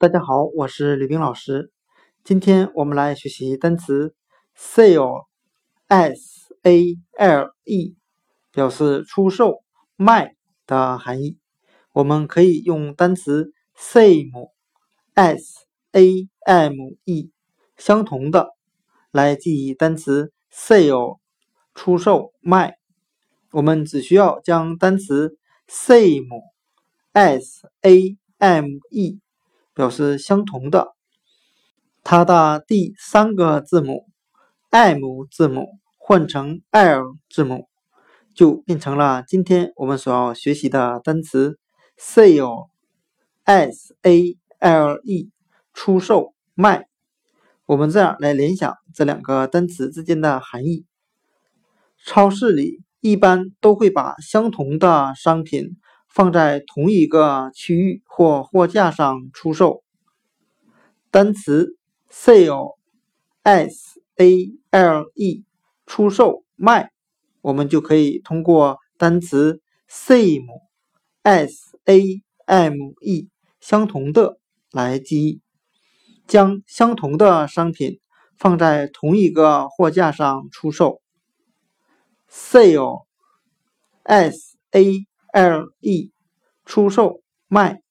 大家好，我是吕冰老师。今天我们来学习单词 sale，s a l e，表示出售、卖的含义。我们可以用单词 same，s a m e，相同的来记忆单词 sale，出售、卖。我们只需要将单词 same，s a m e。表示相同的，它的第三个字母 M 字母换成 L 字母，就变成了今天我们所要学习的单词 sale，s a l e，出售、卖。我们这样来联想这两个单词之间的含义：超市里一般都会把相同的商品。放在同一个区域或货架上出售。单词 sale，s a l e，出售、卖，我们就可以通过单词 same，s a m e，相同的来记忆。将相同的商品放在同一个货架上出售。sale，s a。L E，出售卖。